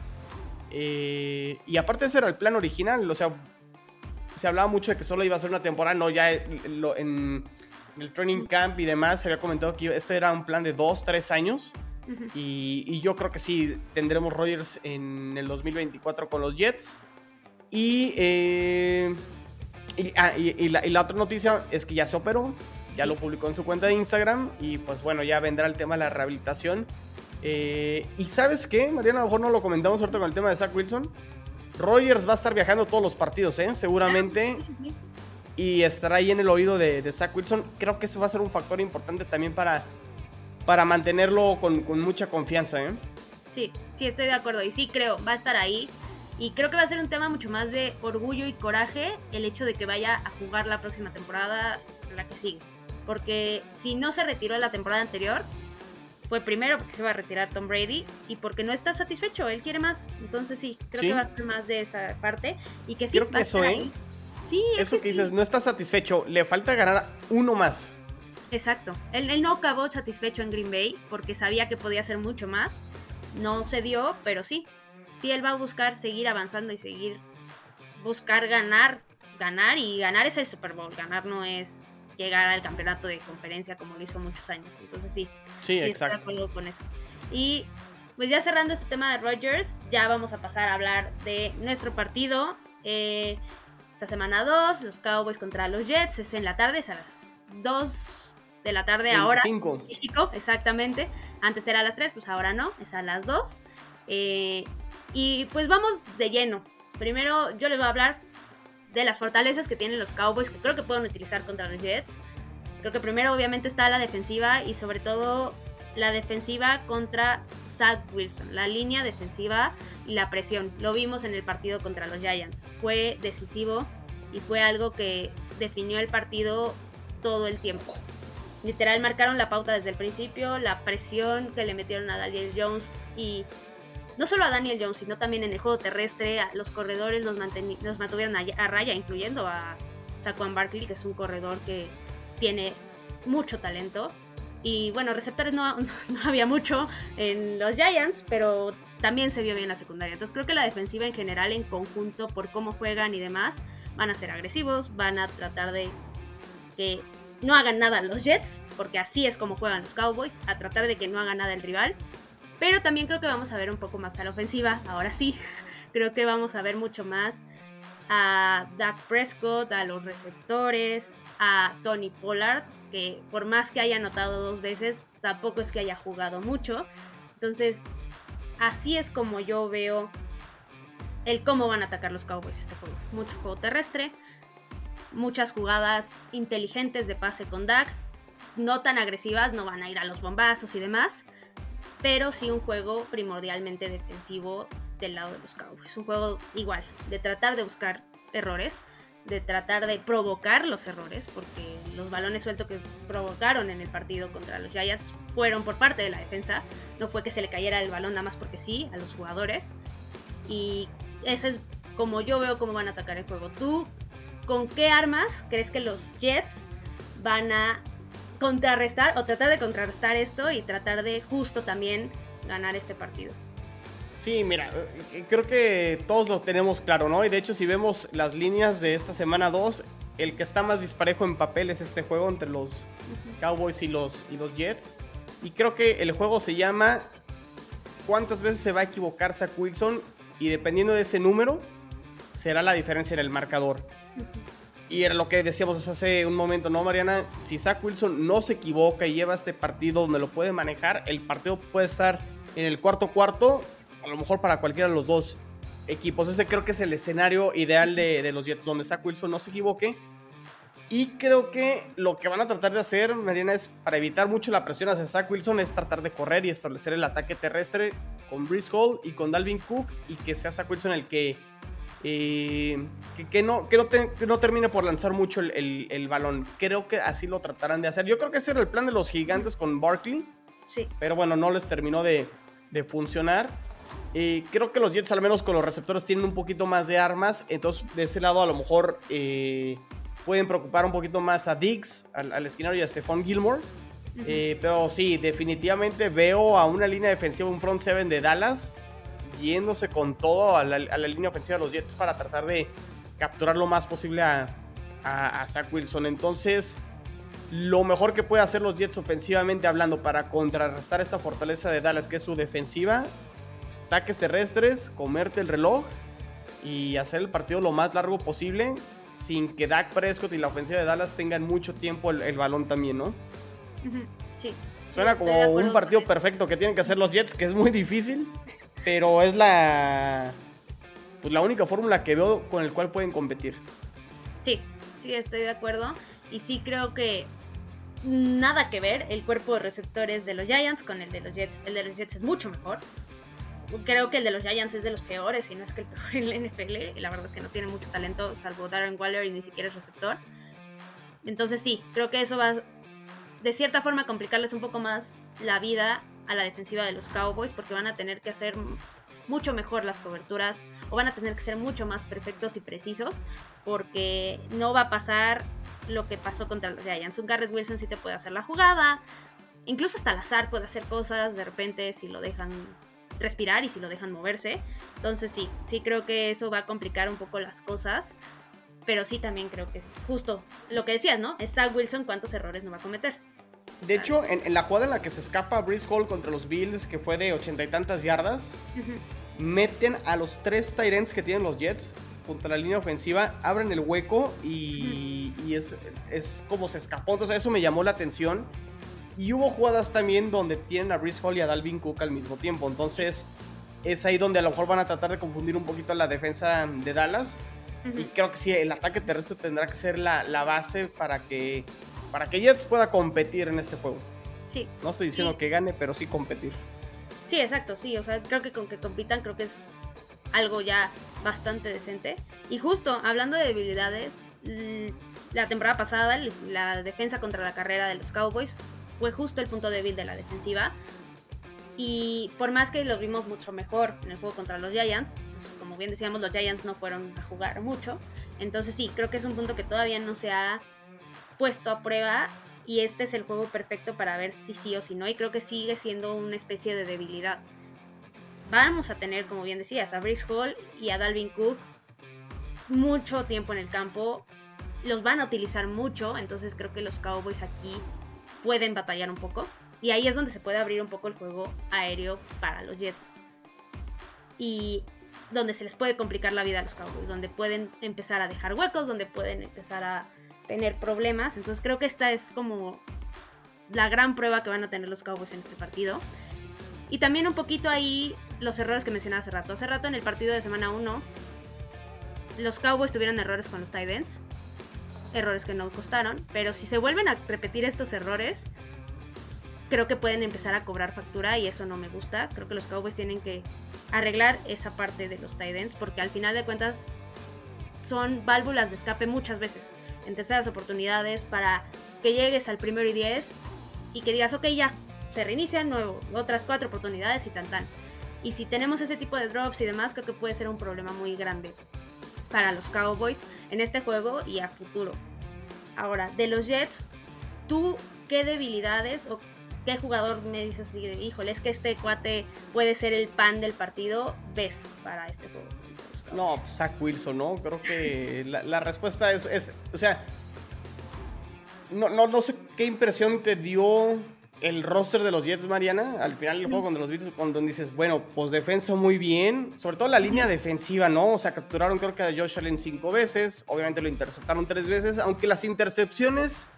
Eh, y aparte ese era el plan original, o sea, se hablaba mucho de que solo iba a ser una temporada, no, ya en, el training camp y demás se había comentado que esto era un plan de dos, tres años. y, yo creo que sí, tendremos Rogers en el 2024 con los Jets. Y, eh, ah, y, la, y, la, otra noticia es que ya se operó, ya lo publicó en su cuenta de Instagram y pues bueno, ya vendrá el tema de la rehabilitación. Eh, y sabes qué, Mariana, a lo mejor no lo comentamos ahorita con el tema de Zach Wilson. Rogers va a estar viajando todos los partidos, ¿eh? Seguramente. Y estará ahí en el oído de, Zach Wilson. Creo que eso va a ser un factor importante también para, para mantenerlo con, con mucha confianza, ¿eh? Sí, sí, estoy de acuerdo. Y sí, creo, va a estar ahí. Y creo que va a ser un tema mucho más de orgullo y coraje el hecho de que vaya a jugar la próxima temporada, la que sigue. Porque si no se retiró la temporada anterior, fue primero porque se va a retirar Tom Brady y porque no está satisfecho, él quiere más. Entonces sí, creo que va a ser más de esa parte y que sí. Creo que eso, ¿eh? Sí, eso que, dices, no está satisfecho, le falta ganar uno más. Exacto. Él, él, no acabó satisfecho en Green Bay porque sabía que podía hacer mucho más. No se dio, pero sí. Sí, él va a buscar seguir avanzando y seguir buscar ganar, ganar y ganar es el Super Bowl. Ganar no es llegar al campeonato de conferencia como lo hizo muchos años. Entonces sí, sí, exacto. Estoy de acuerdo con eso. Y pues ya cerrando este tema de Rogers, ya vamos a pasar a hablar de nuestro partido. Eh, esta semana 2, los Cowboys contra los Jets, es en la tarde, es a las 2 de la tarde ahora. México, exactamente. Antes era a las 3, pues ahora no, es a las 2. Eh, y pues vamos de lleno. Primero yo les voy a hablar de las fortalezas que tienen los Cowboys que creo que pueden utilizar contra los Jets. Creo que primero obviamente está la defensiva y sobre todo la defensiva contra Zach Wilson, la línea defensiva y la presión. Lo vimos en el partido contra los Giants. Fue decisivo y fue algo que definió el partido todo el tiempo. Literal marcaron la pauta desde el principio, la presión que le metieron a Daniel Jones y no solo a Daniel Jones, sino también en el juego terrestre, los corredores los, mantuvieron a, raya, incluyendo a Saquon Barkley, que es un corredor que tiene mucho talento. Y bueno, receptores no, había mucho en los Giants, pero también se vio bien la secundaria. Entonces creo que la defensiva en general, en conjunto, por cómo juegan y demás, van a ser agresivos, van a tratar de que no hagan nada los Jets, porque así es como juegan los Cowboys, a tratar de que no haga nada el rival pero también creo que vamos a ver un poco más a la ofensiva, ahora sí. Creo que vamos a ver mucho más a Dak Prescott, a los receptores, a Tony Pollard, que por más que haya anotado dos veces, tampoco es que haya jugado mucho. Entonces, así es como yo veo el cómo van a atacar los Cowboys este juego. Mucho juego terrestre. muchas jugadas inteligentes de pase con Dak, no tan agresivas, no van a ir a los bombazos y demás, pero sí un juego primordialmente defensivo del lado de los Cowboys. Un juego igual, de tratar de buscar errores, de tratar de provocar los errores, porque los balones sueltos que provocaron en el partido contra los Giants fueron por parte de la defensa, no fue que se le cayera el balón nada más porque sí a los jugadores. Y ese es como yo veo cómo van a atacar el juego. ¿Tú con qué armas crees que los Jets van a contrarrestar o tratar de contrarrestar esto y tratar de justo también ganar este partido? Sí, mira, eh, creo que todos lo tenemos claro, ¿no? Y de hecho, si vemos las líneas de esta semana 2, el que está más disparejo en papel es este juego entre los Cowboys y los, y los Jets. Y creo que el juego se llama ¿Cuántas veces se va a equivocar Zach Wilson? Y dependiendo de ese número, será la diferencia en el marcador. Y era lo que decíamos hace un momento, ¿no, Mariana? Si Zach Wilson no se equivoca y lleva este partido donde lo puede manejar, el partido puede estar en el cuarto cuarto a lo mejor para cualquiera de los dos equipos. Ese creo que es el escenario ideal de, los Jets, donde Zach Wilson no se equivoque. Y creo que lo que van a tratar de hacer, Mariana, es para evitar mucho la presión hacia Zach Wilson, es tratar de correr y establecer el ataque terrestre con Brice Hall y con Dalvin Cook y que sea Zach Wilson el que, eh, que, no, que, no, termine por lanzar mucho el, el, balón. Creo que así lo tratarán de hacer. Yo creo que ese era el plan de los gigantes con Barkley. Sí. Pero bueno, no les terminó de, de funcionar. Eh, creo que los Jets, al menos con los receptores, tienen un poquito más de armas. Entonces, de ese lado, a lo mejor eh, pueden preocupar un poquito más a Diggs, al, al esquinero y a Stephon Gilmore. Eh, pero sí, definitivamente veo a una línea defensiva, un front seven de Dallas, yéndose con todo a la, línea ofensiva de los Jets para tratar de capturar lo más posible a, a Zach Wilson. Entonces, lo mejor que puede hacer los Jets ofensivamente hablando para contrarrestar esta fortaleza de Dallas, que es su defensiva, ataques terrestres, comerte el reloj y hacer el partido lo más largo posible sin que Dak Prescott y la ofensiva de Dallas tengan mucho tiempo el, balón también, ¿no? Sí. Suena como un partido perfecto que tienen que hacer los Jets, que es muy difícil, pero es la, pues la única fórmula que veo con el cual pueden competir. Sí, sí, estoy de acuerdo. Y sí creo que nada que ver el cuerpo de receptores de los Giants con el de los Jets. El de los Jets es mucho mejor creo que el de los Giants es de los peores, si no es que el peor en la NFL. La verdad es que no tiene mucho talento, salvo Darren Waller y ni siquiera es receptor. Entonces sí, creo que eso va de cierta forma a complicarles un poco más la vida a la defensiva de los Cowboys porque van a tener que hacer mucho mejor las coberturas o van a tener que ser mucho más perfectos y precisos porque no va a pasar lo que pasó contra los Giants. Un Garrett Wilson sí te puede hacer la jugada, incluso hasta Lazar puede hacer cosas de repente si lo dejan respirar y si lo dejan moverse. Entonces sí, sí creo que eso va a complicar un poco las cosas. Pero sí también creo que justo lo que decías, ¿no? Es Zach Wilson cuántos errores no va a cometer. De hecho, en, la jugada en la que se escapa Brice Hall contra los Bills, que fue de ochenta y tantas yardas, meten a los tres Tyrants que tienen los Jets contra la línea ofensiva, abren el hueco y, es, es, como se escapó. Entonces, eso me llamó la atención. Y hubo jugadas también donde tienen a Brice Hall y a Dalvin Cook al mismo tiempo. Entonces es ahí donde a lo mejor van a tratar de confundir un poquito la defensa de Dallas. Y creo que sí, el ataque terrestre tendrá que ser la, base para que, para que Jets pueda competir en este juego. Sí. No estoy diciendo que gane, pero sí competir. Sí, exacto, sí. O sea, creo que con que compitan, creo que es algo ya bastante decente. Y justo, hablando de debilidades, la temporada pasada, la defensa contra la carrera de los Cowboys fue justo el punto débil de la defensiva. Y por más que lo vimos mucho mejor en el juego contra los Giants, pues, como bien decíamos, los Giants no fueron a jugar mucho. Entonces sí, creo que es un punto que todavía no se ha puesto a prueba y este es el juego perfecto para ver si sí o si no. Y creo que sigue siendo una especie de debilidad. Vamos a tener, como bien decías, a Brice Hall y a Dalvin Cook mucho tiempo en el campo. Los van a utilizar mucho, entonces creo que los Cowboys aquí pueden batallar un poco. Y ahí es donde se puede abrir un poco el juego aéreo para los Jets. Y donde se les puede complicar la vida a los Cowboys, donde pueden empezar a dejar huecos, donde pueden empezar a tener problemas. Entonces creo que esta es como la gran prueba que van a tener los Cowboys en este partido. Y también un poquito ahí los errores que mencionaba hace rato. Hace rato en el partido de semana 1, los Cowboys tuvieron errores con los tight ends. errores que no costaron, pero si se vuelven a repetir estos errores, creo que pueden empezar a cobrar factura y eso no me gusta. Creo que los Cowboys tienen que arreglar esa parte de los tight ends porque al final de cuentas son válvulas de escape muchas veces en terceras oportunidades para que llegues al primero y diez y que digas, ok, ya, se reinicia nuevo, otras cuatro oportunidades y tan tan. Y si tenemos ese tipo de drops y demás, creo que puede ser un problema muy grande para los Cowboys en este juego y a futuro. Ahora, de los Jets, ¿tú qué debilidades o qué jugador me dices así de, híjole, es que este cuate puede ser el pan del partido, ves para este juego? No, pues, Zach Wilson, ¿no? Creo que la, respuesta es, es, o sea, no, no, no sé qué impresión te dio el roster de los Jets, Mariana, al final del juego, cuando los viste, cuando dices, bueno, pues defensa muy bien, sobre todo la línea defensiva, ¿no? O sea, capturaron creo que a Josh Allen cinco veces, obviamente lo interceptaron tres veces, aunque las intercepciones,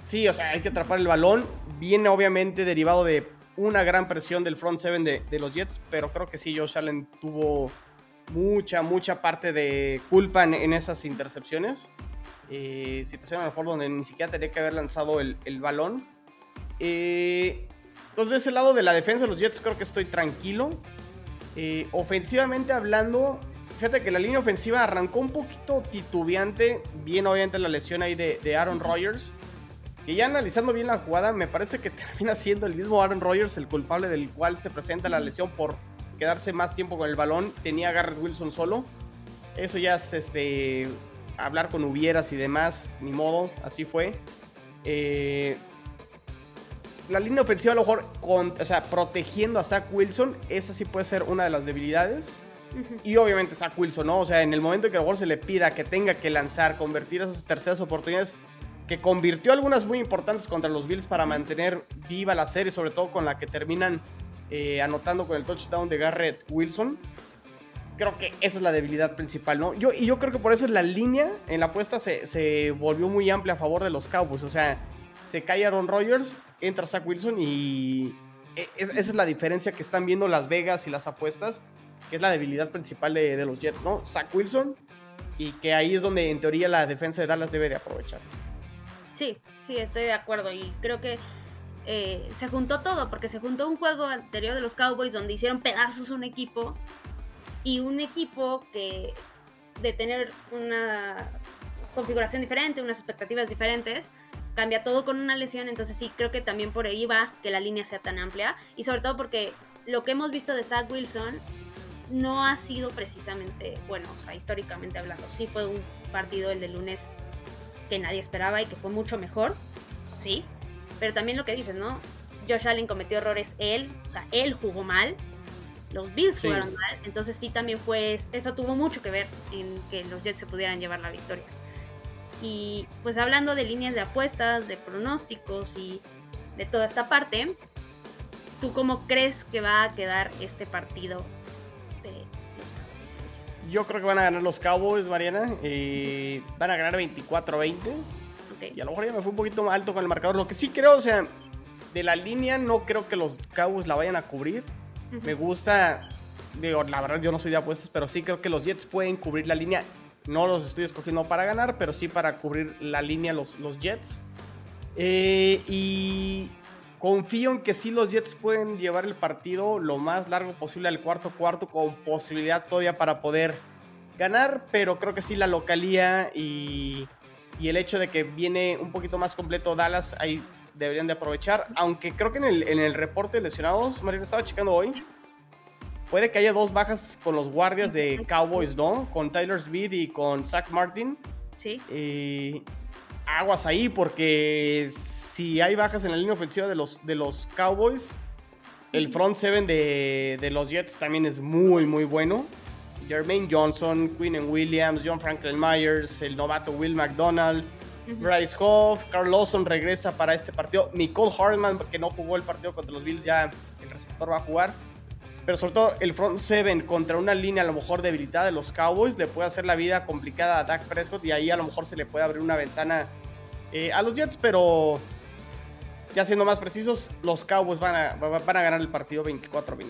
sí, o sea, hay que atrapar el balón, viene obviamente derivado de una gran presión del front seven de, los Jets, pero creo que sí, Josh Allen tuvo mucha, mucha parte de culpa en, esas intercepciones. Eh, situación a lo mejor donde ni siquiera tenía que haber lanzado el, el balón. Eh, entonces, de ese lado de la defensa de los Jets, creo que estoy tranquilo. Eh, ofensivamente hablando, fíjate que la línea ofensiva arrancó un poquito titubeante. Bien, obviamente, la lesión ahí de, Aaron Rodgers. Que ya analizando bien la jugada, me parece que termina siendo el mismo Aaron Rodgers el culpable del cual se presenta la lesión por quedarse más tiempo con el balón. Tenía a Garrett Wilson solo. Eso ya es este, hablar con hubieras y demás. Ni modo, así fue. Eh, la línea ofensiva a lo mejor, con, o sea, protegiendo a Zach Wilson, esa sí puede ser una de las debilidades. Y obviamente Zach Wilson, ¿no? O sea, en el momento en que a lo mejor se le pida que tenga que lanzar, convertir esas terceras oportunidades, que convirtió algunas muy importantes contra los Bills para mantener viva la serie, sobre todo con la que terminan eh, anotando con el touchdown de Garrett Wilson. Creo que esa es la debilidad principal, ¿no? Yo, y yo creo que por eso la línea en la apuesta se, se volvió muy amplia a favor de los Cowboys. O sea, se cae Aaron Rodgers, entra Zach Wilson y e, esa es la diferencia que están viendo Las Vegas y las apuestas, que es la debilidad principal de, los Jets, ¿no? Zach Wilson y que ahí es donde en teoría la defensa de Dallas debe de aprovechar. Sí, sí, estoy de acuerdo y creo que eh, se juntó todo, porque se juntó un juego anterior de los Cowboys donde hicieron pedazos un equipo y un equipo que de tener una configuración diferente, unas expectativas diferentes, cambia todo con una lesión, entonces sí, creo que también por ahí va que la línea sea tan amplia. Y sobre todo porque lo que hemos visto de Zach Wilson no ha sido precisamente, bueno, o sea, históricamente hablando, sí fue un partido el de lunes que nadie esperaba y que fue mucho mejor, sí, pero también lo que dices, ¿no? Josh Allen cometió errores él, o sea, él jugó mal, los Bills jugaron mal, entonces sí también fue, eso tuvo mucho que ver en que los Jets se pudieran llevar la victoria. Y pues hablando de líneas de apuestas, de pronósticos y de toda esta parte, ¿tú cómo crees que va a quedar este partido de los Cowboys? Yo creo que van a ganar los Cowboys, Mariana. y van a ganar 24-20. Y a lo mejor ya me fue un poquito más alto con el marcador. Lo que sí creo, o sea, de la línea no creo que los Cowboys la vayan a cubrir. Me gusta, digo, la verdad yo no soy de apuestas, pero sí creo que los Jets pueden cubrir la línea no los estoy escogiendo para ganar, pero sí para cubrir la línea los, los Jets. Eh, y confío en que sí los Jets pueden llevar el partido lo más largo posible al cuarto cuarto con posibilidad todavía para poder ganar, pero creo que sí la localía y, y el hecho de que viene un poquito más completo Dallas ahí deberían de aprovechar, aunque creo que en el, en el reporte de lesionados, Marina estaba checando hoy, Puede que haya dos bajas con los guardias de Cowboys, ¿no? Con Tyler Speed y con Zach Martin. Sí. Eh, aguas ahí, porque si hay bajas en la línea ofensiva de los, de los Cowboys, el front seven de, de los Jets también es muy, muy bueno. Jermaine Johnson, Quinn Williams, John Franklin Myers, el novato Will McDonald, Bryce Hoff, Carl Lawson regresa para este partido. Nicole Hartman, que no jugó el partido contra los Bills, ya el receptor va a jugar. Pero sobre todo el front seven contra una línea a lo mejor debilitada de los Cowboys le puede hacer la vida complicada a Dak Prescott y ahí a lo mejor se le puede abrir una ventana eh, a los Jets, pero ya siendo más precisos, los Cowboys van a, van a ganar el partido 24-20.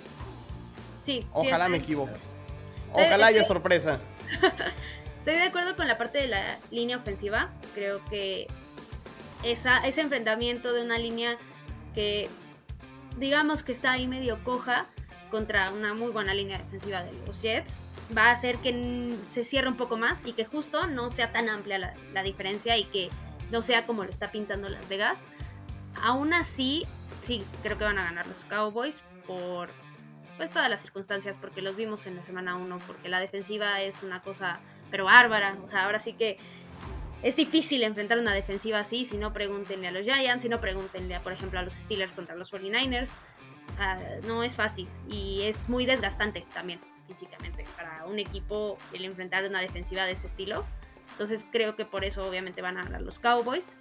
Sí. Ojalá me equivoque. Ojalá haya sorpresa. Estoy de acuerdo con la parte de la línea ofensiva. Creo que esa, ese enfrentamiento de una línea que digamos que está ahí medio coja contra una muy buena línea defensiva de los Jets va a hacer que se cierre un poco más y que justo no sea tan amplia la, la diferencia y que no sea como lo está pintando Las Vegas. Aún así, sí, creo que van a ganar los Cowboys por pues todas las circunstancias, porque los vimos en la semana 1, porque la defensiva es una cosa pero bárbara, o sea, ahora sí que es difícil enfrentar una defensiva así, si no pregúntenle a los Giants, si no pregúntenle, a, por ejemplo, a los Steelers contra los 49ers, no es fácil y es muy desgastante también físicamente para un equipo el enfrentar una defensiva de ese estilo. Entonces creo que por eso obviamente van a ganar los Cowboys.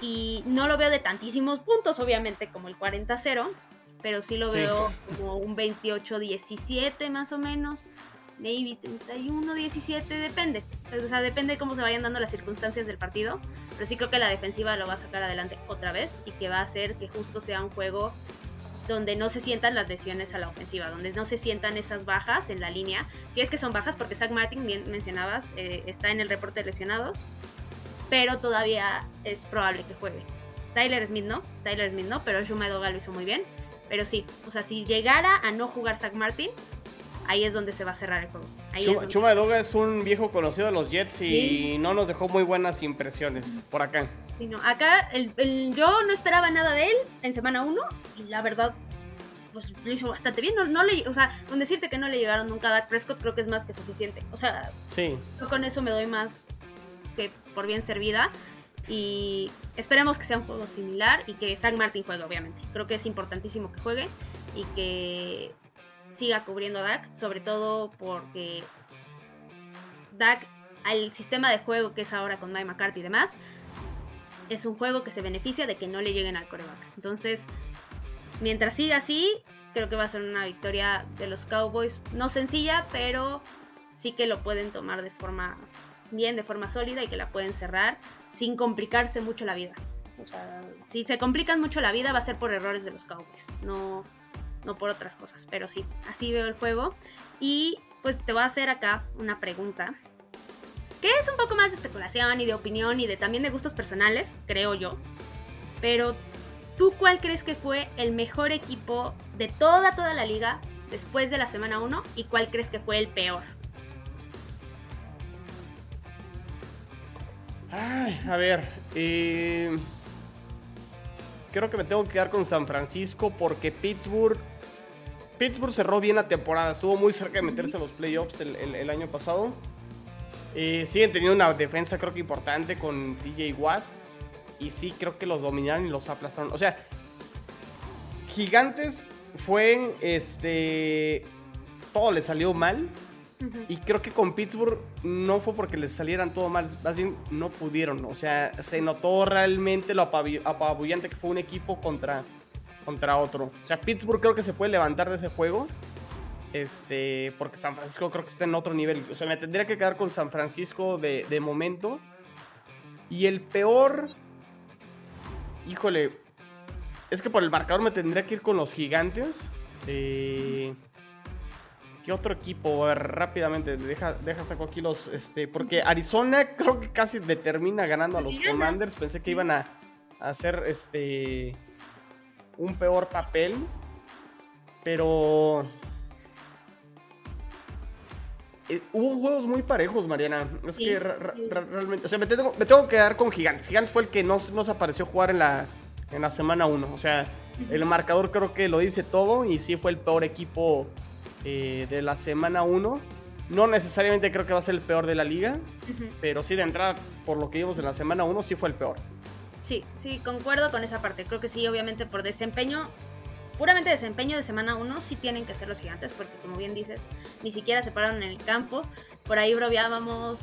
Y no lo veo de tantísimos puntos, obviamente, como el 40-0, pero sí lo veo como un 28-17 más o menos. Maybe 31-17, depende. O sea, depende de cómo se vayan dando las circunstancias del partido. Pero sí creo que la defensiva lo va a sacar adelante otra vez y que va a hacer que justo sea un juego donde no se sientan las lesiones a la ofensiva, donde no se sientan esas bajas en la línea. Si es que son bajas, porque Zach Martin, bien mencionabas, eh, está en el reporte de lesionados, pero todavía es probable que juegue. Tyler Smith no, Tyler Smith no, pero Shumadoga lo hizo muy bien. Pero sí, o sea, si llegara a no jugar Zach Martin, ahí es donde se va a cerrar el juego. Chuma, es, es un viejo conocido de los Jets y no nos dejó muy buenas impresiones por acá. acá yo no esperaba nada de él en semana 1 y la verdad pues lo hizo bastante bien. No, le, o sea, con decirte que no le llegaron nunca a Dak Prescott creo que es más que suficiente. O sea, sí. yo con eso me doy más que por bien servida. Y esperemos que sea un juego similar y que Zach Martin juegue, obviamente. Creo que es importantísimo que juegue y que siga cubriendo a Dak, sobre todo porque Dak, al sistema de juego que es ahora con Mike McCarthy y demás, es un juego que se beneficia de que no le lleguen al coreback. Entonces, mientras siga así, creo que va a ser una victoria de los Cowboys. No sencilla, pero sí que lo pueden tomar de forma bien, de forma sólida y que la pueden cerrar sin complicarse mucho la vida. O sea, si se complican mucho la vida va a ser por errores de los Cowboys, no, no por otras cosas. Pero sí, así veo el juego. Y pues te voy a hacer acá una pregunta. Que es un poco más de especulación y de opinión y de también de gustos personales, creo yo. Pero ¿tú cuál crees que fue el mejor equipo de toda, toda la liga después de la semana 1? ¿Y cuál crees que fue el peor? Ay, a ver, eh, creo que me tengo que quedar con San Francisco porque Pittsburgh, Pittsburgh cerró bien la temporada, estuvo muy cerca de meterse en los playoffs el, año pasado. Eh, siguen teniendo una defensa creo que importante con TJ Watt y sí creo que los dominaron y los aplastaron. O sea, Gigantes fue este todo le salió mal y creo que con Pittsburgh no fue porque les salieran todo mal, más bien no pudieron. O sea, se notó realmente lo apabullante que fue un equipo contra, contra otro. O sea, Pittsburgh creo que se puede levantar de ese juego. Este, porque San Francisco creo que está en otro nivel. O sea, me tendría que quedar con San Francisco de, momento. Y el peor. Híjole. Es que por el marcador me tendría que ir con los gigantes. Eh otro equipo? A ver, rápidamente, deja, deja saco aquí los. Este, porque Arizona creo que casi determina ganando a los Commanders. Pensé que iban a, hacer este. un peor papel. Pero. Eh, hubo juegos muy parejos, Mariana. Es que realmente. O sea, me tengo, me tengo, que quedar con Gigantes. Gigantes fue el que no nos apareció jugar en la, en la semana 1. O sea, el marcador creo que lo dice todo. Y sí fue el peor equipo eh, de la semana 1. No necesariamente creo que va a ser el peor de la liga, pero sí de entrar por lo que vimos en la semana 1, sí fue el peor. Sí, sí, concuerdo con esa parte. Creo que sí, obviamente por desempeño, puramente desempeño de semana 1, sí tienen que ser los gigantes, porque como bien dices, ni siquiera se pararon en el campo. Por ahí broviábamos,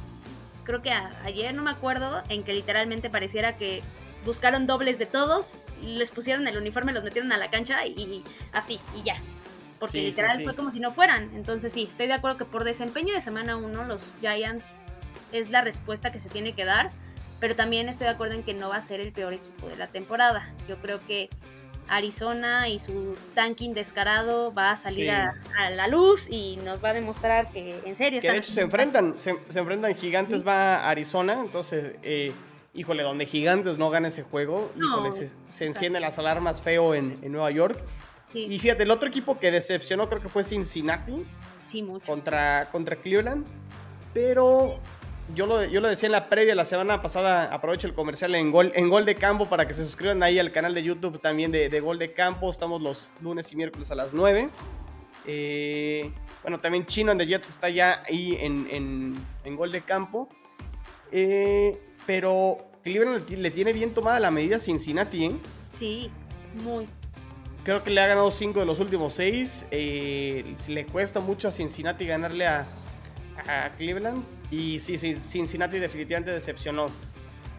creo que ayer, no me acuerdo, en que literalmente pareciera que buscaron dobles de todos, les pusieron el uniforme, los metieron a la cancha y así, y ya porque literal fue como si no fueran. Entonces sí, estoy de acuerdo que por desempeño de semana 1 los Giants es la respuesta que se tiene que dar, pero también estoy de acuerdo en que no va a ser el peor equipo de la temporada. Yo creo que Arizona y su tanking descarado va a salir a, la luz y nos va a demostrar que en serio... Que de hecho se enfrentan, se, enfrentan Gigantes va a Arizona, entonces, eh, híjole, donde Gigantes no gana ese juego, híjole, se, encienden las alarmas feo en, Nueva York. Y fíjate, el otro equipo que decepcionó creo que fue Cincinnati. Sí, mucho. Contra, contra Cleveland. Pero yo lo, yo lo decía en la previa, la semana pasada, aprovecho el comercial en Gol, en Gol de Campo para que se suscriban ahí al canal de YouTube también de, de Gol de Campo. Estamos los lunes y miércoles a las 9. Eh, bueno, también Chino and the Jets está ya ahí en, en, Gol de Campo. Eh, pero Cleveland le tiene bien tomada la medida a Cincinnati, ¿eh? Sí, muy. Creo que le ha ganado 5 de los últimos 6. Eh, le cuesta mucho a Cincinnati ganarle a, a Cleveland. Y sí, sí, Cincinnati definitivamente decepcionó.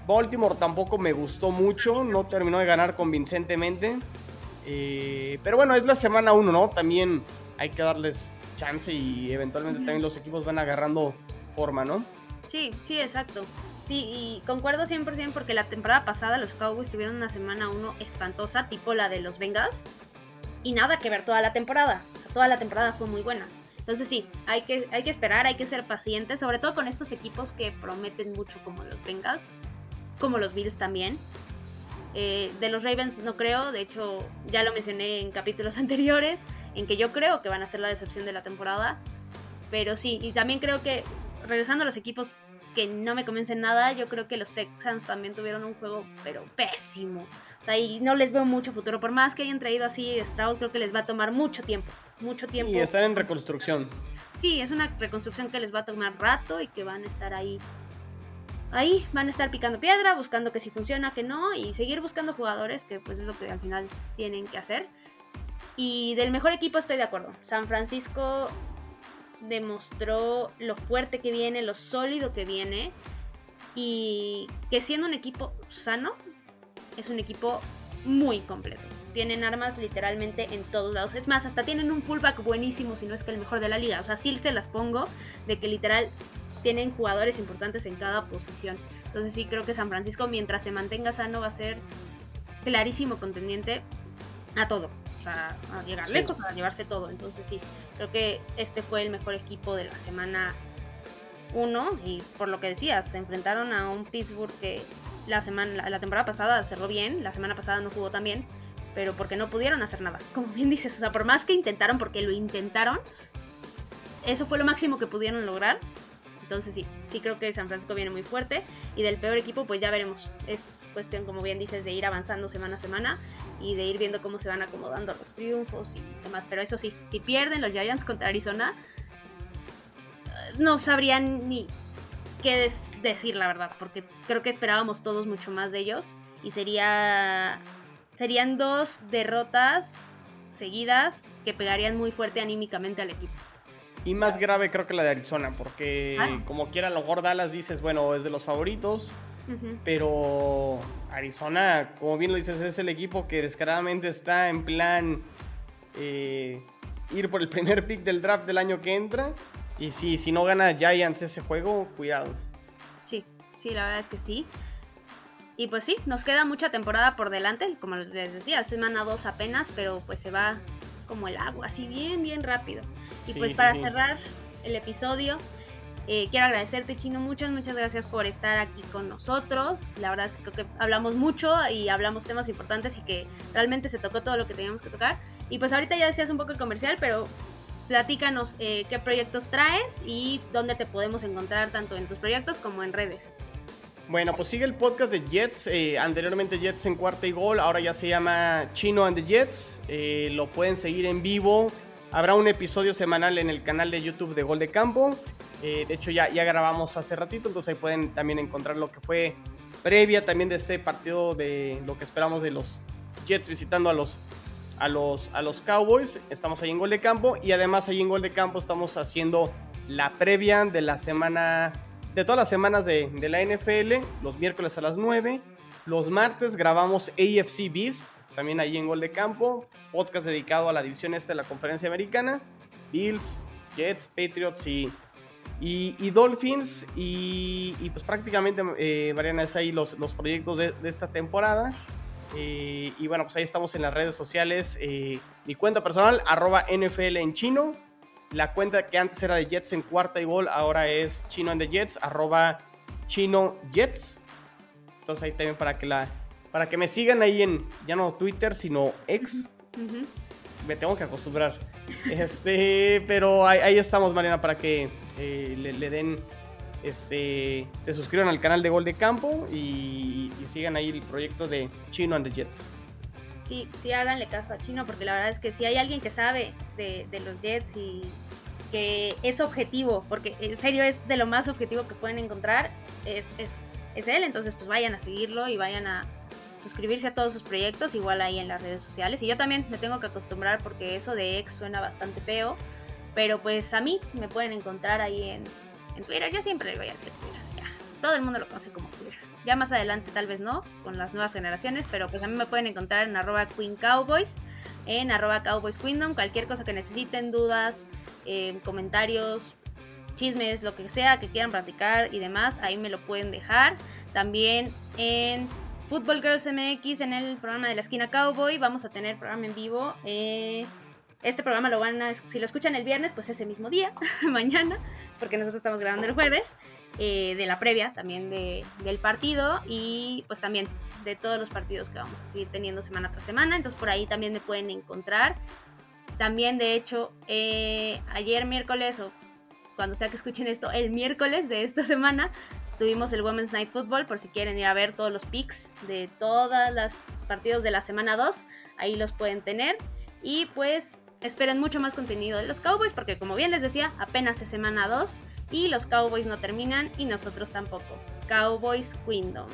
Baltimore tampoco me gustó mucho, no terminó de ganar convincentemente. Eh, pero bueno, es la semana 1, ¿no? También hay que darles chance y eventualmente también los equipos van agarrando forma, ¿no? Sí, sí, exacto. Sí, y concuerdo 100% porque la temporada pasada los Cowboys tuvieron una semana 1 espantosa, tipo la de los Bengals, y nada que ver toda la temporada. O sea, toda la temporada fue muy buena. Entonces sí, hay que, hay que esperar, hay que ser pacientes, sobre todo con estos equipos que prometen mucho como los Bengals, como los Bills también. Eh, de los Ravens no creo, de hecho ya lo mencioné en capítulos anteriores, en que yo creo que van a ser la decepción de la temporada. Pero sí, y también creo que, regresando a los equipos que no me convencen nada, yo creo que los Texans también tuvieron un juego, pero pésimo. O sea, y no les veo mucho futuro. Por más que hayan traído así Stroud, creo que les va a tomar mucho tiempo mucho tiempo. Y están en reconstrucción. Sí, es una reconstrucción que les va a tomar rato y que van a estar ahí. Ahí van a estar picando piedra, buscando que si funciona, que no, y seguir buscando jugadores, que pues es lo que al final tienen que hacer. Y del mejor equipo estoy de acuerdo. San Francisco demostró lo fuerte que viene, lo sólido que viene, y que siendo un equipo sano, es un equipo muy completo tienen armas literalmente en todos lados. Es más, hasta tienen un fullback buenísimo, si no es que el mejor de la liga. O sea, sí se las pongo de que literal tienen jugadores importantes en cada posición. Entonces sí creo que San Francisco, mientras se mantenga sano, va a ser clarísimo contendiente a todo. Sea, a llegar lejos, a llevarse todo. Entonces sí, creo que este fue el mejor equipo de la semana 1. Y por lo que decías, se enfrentaron a un Pittsburgh que la semana, la temporada pasada cerró bien, la semana pasada no jugó tan bien pero porque no pudieron hacer nada. Como bien dices, o sea, por más que intentaron, porque lo intentaron, eso fue lo máximo que pudieron lograr. Entonces sí, sí creo que San Francisco viene muy fuerte y del peor equipo pues ya veremos. Es cuestión, como bien dices, de ir avanzando semana a semana y de ir viendo cómo se van acomodando los triunfos y demás. Pero eso sí, si pierden los Giants contra Arizona, no sabrían ni qué decir la verdad, porque creo que esperábamos todos mucho más de ellos y sería serían dos derrotas seguidas que pegarían muy fuerte anímicamente al equipo. Y más grave creo que la de Arizona, porque ah. como quiera, lo mejor Dallas dices, bueno, es de los favoritos, pero Arizona, como bien lo dices, es el equipo que descaradamente está en plan eh, ir por el primer pick del draft del año que entra. Y sí, si no gana Giants ese juego, cuidado. Sí, sí, la verdad es que sí. Y pues sí, nos queda mucha temporada por delante, como les decía, semana 2 apenas, pero pues se va como el agua, así bien, bien rápido. Y pues para cerrar el episodio, eh, quiero agradecerte, Chino, muchas, muchas gracias por estar aquí con nosotros. La verdad es que creo que hablamos mucho y hablamos temas importantes y que realmente se tocó todo lo que teníamos que tocar. Y pues ahorita ya decías un poco el comercial, pero platícanos eh, qué proyectos traes y dónde te podemos encontrar tanto en tus proyectos como en redes. Bueno, pues sigue el podcast de Jets. Eh, anteriormente Jets en cuarta y gol, ahora ya se llama Chino and the Jets. Lo pueden seguir en vivo. Habrá un episodio semanal en el canal de YouTube de Gol de Campo. Eh, de hecho, ya, ya grabamos hace ratito, entonces ahí pueden también encontrar lo que fue previa también de este partido de lo que esperamos de los Jets visitando a los, a los, a los Cowboys. Estamos ahí en Gol de Campo y además ahí en Gol de Campo estamos haciendo la previa de la semana de todas las semanas de, la NFL, los miércoles a las 9. Los martes grabamos AFC Beast, también ahí en Gol de Campo, podcast dedicado a la división este de la conferencia americana. Bills, Jets, Patriots y, y, Dolphins. Y, pues prácticamente, eh, Mariana, es ahí los, los proyectos de, esta temporada. Eh, y bueno, pues ahí estamos en las redes sociales. Eh, mi cuenta personal, arroba NFL en chino. La cuenta que antes era de Jets en cuarta y gol, ahora es chino en the Jets, arroba chino Jets. Entonces ahí también para que la para que me sigan ahí en ya no Twitter, sino X. Me tengo que acostumbrar. Este, pero ahí, estamos, Mariana, para que eh, le, den este, se suscriban al canal de Gol de Campo y, sigan ahí el proyecto de Chino and the Jets. Sí, sí, háganle caso a Chino, porque la verdad es que si hay alguien que sabe de, los Jets y que es objetivo, porque en serio es de lo más objetivo que pueden encontrar, es, es, es él, entonces pues vayan a seguirlo y vayan a suscribirse a todos sus proyectos, igual ahí en las redes sociales. Y yo también me tengo que acostumbrar porque eso de ex suena bastante feo, pero pues a mí me pueden encontrar ahí en, Twitter. Yo siempre le voy a hacer Twitter. Ya. Todo el mundo lo conoce como Twitter. Ya más adelante tal vez no, con las nuevas generaciones, pero pues a mí me pueden encontrar en arroba Queen Cowboys, en arroba Cowboys Queendom, cualquier cosa que necesiten, dudas, eh, comentarios, chismes, lo que sea que quieran practicar y demás, ahí me lo pueden dejar. También en Football Girls MX, en el programa de la esquina Cowboy, vamos a tener programa en vivo. Eh, este programa lo van a, si lo escuchan el viernes, pues ese mismo día, mañana, porque nosotros estamos grabando el jueves, eh, de la previa también del partido y pues también de todos los partidos que vamos a seguir teniendo semana tras semana. Entonces por ahí también me pueden encontrar. También de hecho, eh, ayer miércoles o cuando sea que escuchen esto, el miércoles de esta semana tuvimos el Women's Night Football por si quieren ir a ver todos los picks de todos los partidos de la semana 2, ahí los pueden tener. Y pues esperen mucho más contenido de los Cowboys porque como bien les decía, apenas es semana 2 y los Cowboys no terminan y nosotros tampoco. Cowboys Queendom.